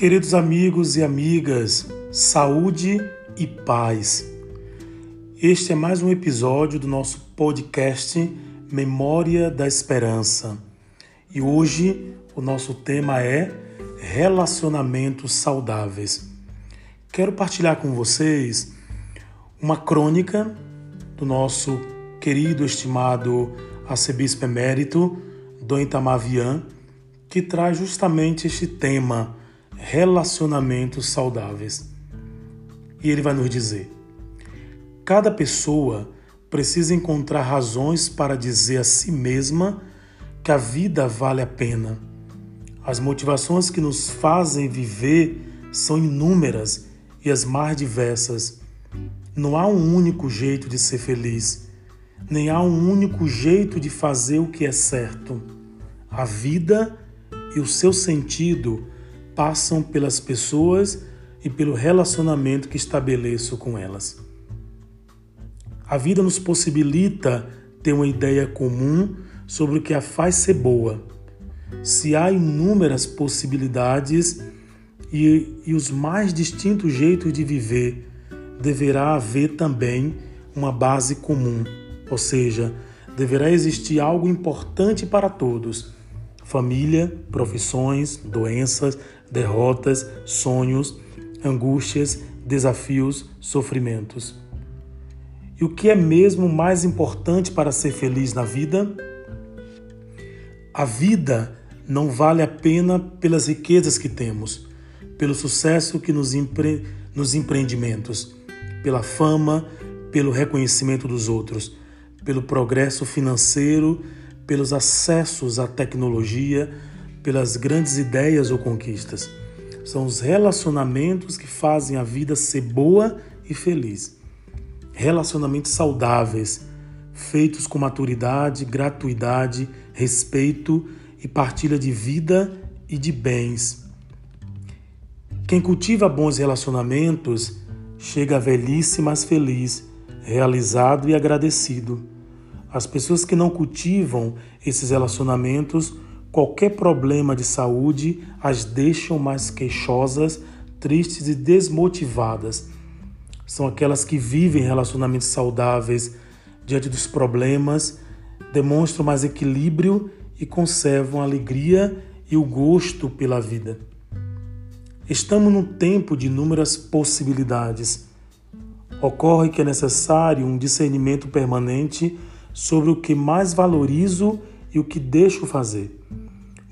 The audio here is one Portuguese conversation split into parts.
Queridos amigos e amigas, saúde e paz. Este é mais um episódio do nosso podcast Memória da Esperança. E hoje o nosso tema é relacionamentos saudáveis. Quero partilhar com vocês uma crônica do nosso querido, estimado arcebispo emérito, Dom Itamar Vian, que traz justamente este tema relacionamentos saudáveis. E ele vai nos dizer: cada pessoa precisa encontrar razões para dizer a si mesma que a vida vale a pena. As motivações que nos fazem viver são inúmeras e as mais diversas. Não há um único jeito de ser feliz, nem há um único jeito de fazer o que é certo. A vida e o seu sentido passam pelas pessoas e pelo relacionamento que estabeleço com elas. A vida nos possibilita ter uma ideia comum sobre o que a faz ser boa. Se há inúmeras possibilidades e, e os mais distintos jeitos de viver, deverá haver também uma base comum, ou seja, deverá existir algo importante para todos família, profissões, doenças, derrotas, sonhos, angústias, desafios, sofrimentos. E o que é mesmo mais importante para ser feliz na vida? A vida não vale a pena pelas riquezas que temos, pelo sucesso que nos, empre... nos empreendimentos, pela fama, pelo reconhecimento dos outros, pelo progresso financeiro pelos acessos à tecnologia, pelas grandes ideias ou conquistas. São os relacionamentos que fazem a vida ser boa e feliz. Relacionamentos saudáveis, feitos com maturidade, gratuidade, respeito e partilha de vida e de bens. Quem cultiva bons relacionamentos chega à velhice mais feliz, realizado e agradecido. As pessoas que não cultivam esses relacionamentos, qualquer problema de saúde as deixam mais queixosas, tristes e desmotivadas. São aquelas que vivem relacionamentos saudáveis diante dos problemas, demonstram mais equilíbrio e conservam a alegria e o gosto pela vida. Estamos num tempo de inúmeras possibilidades. Ocorre que é necessário um discernimento permanente sobre o que mais valorizo e o que deixo fazer.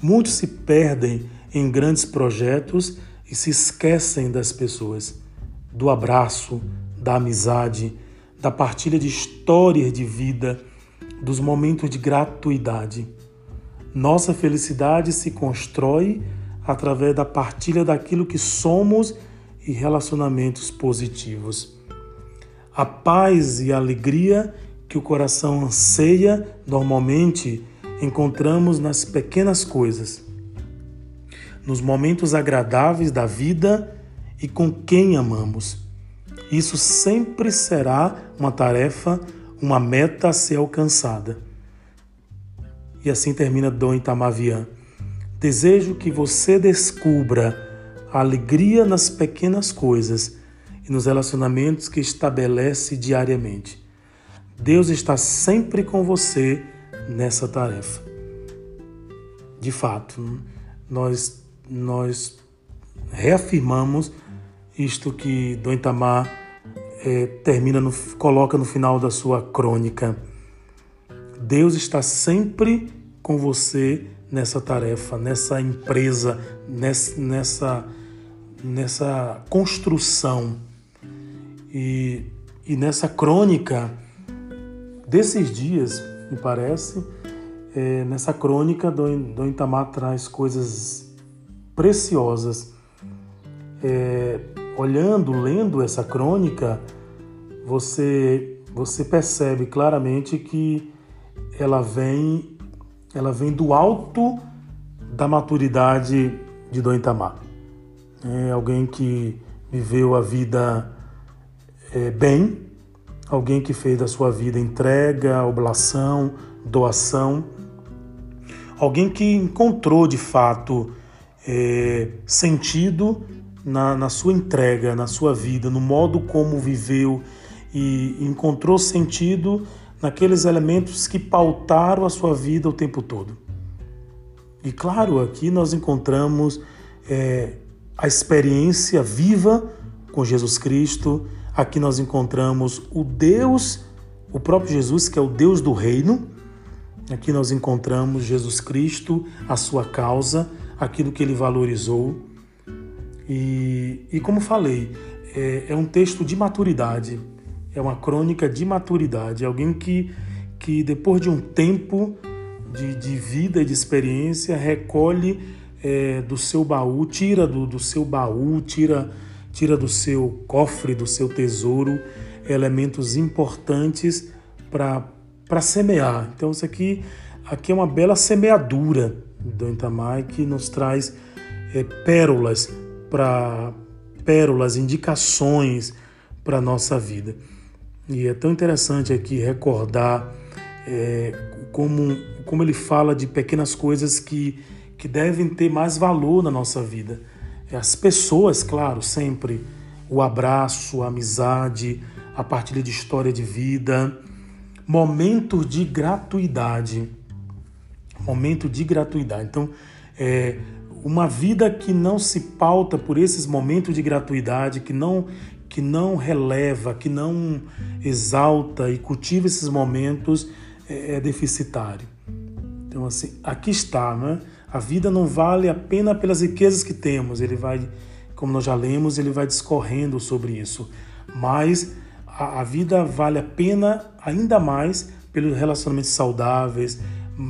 Muitos se perdem em grandes projetos e se esquecem das pessoas, do abraço, da amizade, da partilha de histórias de vida, dos momentos de gratuidade. Nossa felicidade se constrói através da partilha daquilo que somos e relacionamentos positivos. A paz e a alegria que o coração anseia, normalmente encontramos nas pequenas coisas, nos momentos agradáveis da vida e com quem amamos. Isso sempre será uma tarefa, uma meta a ser alcançada. E assim termina Dom Itamavian. Desejo que você descubra a alegria nas pequenas coisas e nos relacionamentos que estabelece diariamente. Deus está sempre com você nessa tarefa. De fato, nós, nós reafirmamos isto que Dom Itamar é, termina no, coloca no final da sua crônica. Deus está sempre com você nessa tarefa, nessa empresa, nessa, nessa, nessa construção. E, e nessa crônica, desses dias, me parece, é, nessa crônica, Dom Itamar traz coisas preciosas. É, olhando, lendo essa crônica, você, você percebe claramente que ela vem, ela vem do alto da maturidade de Dom Itamar. É alguém que viveu a vida é, bem, alguém que fez da sua vida entrega, oblação, doação, alguém que encontrou de fato é, sentido na, na sua entrega, na sua vida, no modo como viveu e encontrou sentido naqueles elementos que pautaram a sua vida o tempo todo. E claro, aqui nós encontramos é, a experiência viva com Jesus Cristo, aqui nós encontramos o Deus, o próprio Jesus, que é o Deus do reino. Aqui nós encontramos Jesus Cristo, a sua causa, aquilo que ele valorizou. E, e como falei, é, é um texto de maturidade, é uma crônica de maturidade, alguém que, que depois de um tempo de, de vida e de experiência recolhe é, do seu baú, tira do, do seu baú, tira, tira do seu cofre, do seu tesouro, elementos importantes para semear. Então, isso aqui, aqui é uma bela semeadura do Itamar que nos traz é, pérolas para pérolas, indicações para a nossa vida. E é tão interessante aqui recordar é, como, como ele fala de pequenas coisas que, que devem ter mais valor na nossa vida. É, as pessoas, claro, sempre. O abraço, a amizade, a partilha de história de vida, momentos de gratuidade. Momento de gratuidade. Então, é, uma vida que não se pauta por esses momentos de gratuidade, que não que não releva, que não exalta e cultiva esses momentos é, é deficitário. Então, assim, aqui está, né? A vida não vale a pena pelas riquezas que temos. Ele vai, como nós já lemos, ele vai discorrendo sobre isso. Mas a, a vida vale a pena ainda mais pelos relacionamentos saudáveis,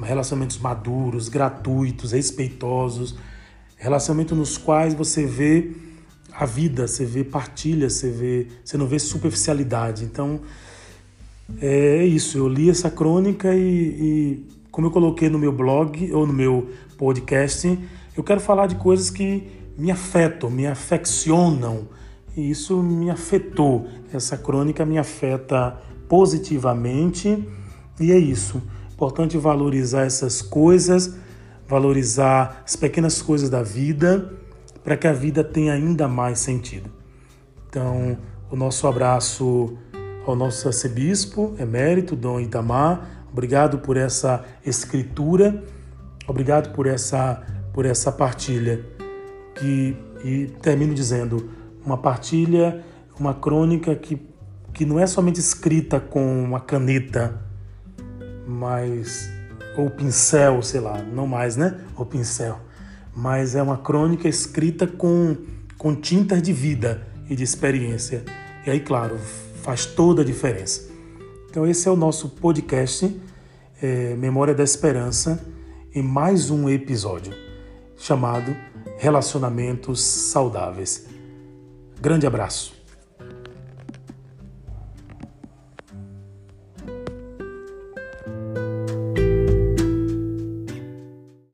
relacionamentos maduros, gratuitos, respeitosos, relacionamentos nos quais você vê a vida, você vê partilha, você vê, você não vê superficialidade. Então é isso. Eu li essa crônica e, e como eu coloquei no meu blog ou no meu podcast, eu quero falar de coisas que me afetam, me afeccionam. E isso me afetou. Essa crônica me afeta positivamente e é isso. Importante valorizar essas coisas, valorizar as pequenas coisas da vida para que a vida tenha ainda mais sentido. Então, o nosso abraço ao nosso arcebispo emérito, Dom Itamar. Obrigado por essa escritura, obrigado por essa, por essa partilha. Que, e termino dizendo, uma partilha, uma crônica que, que não é somente escrita com uma caneta, mas ou pincel, sei lá, não mais, né? Ou pincel mas é uma crônica escrita com, com tintas de vida e de experiência. E aí, claro, faz toda a diferença. Então, esse é o nosso podcast é, Memória da Esperança, em mais um episódio chamado Relacionamentos Saudáveis. Grande abraço.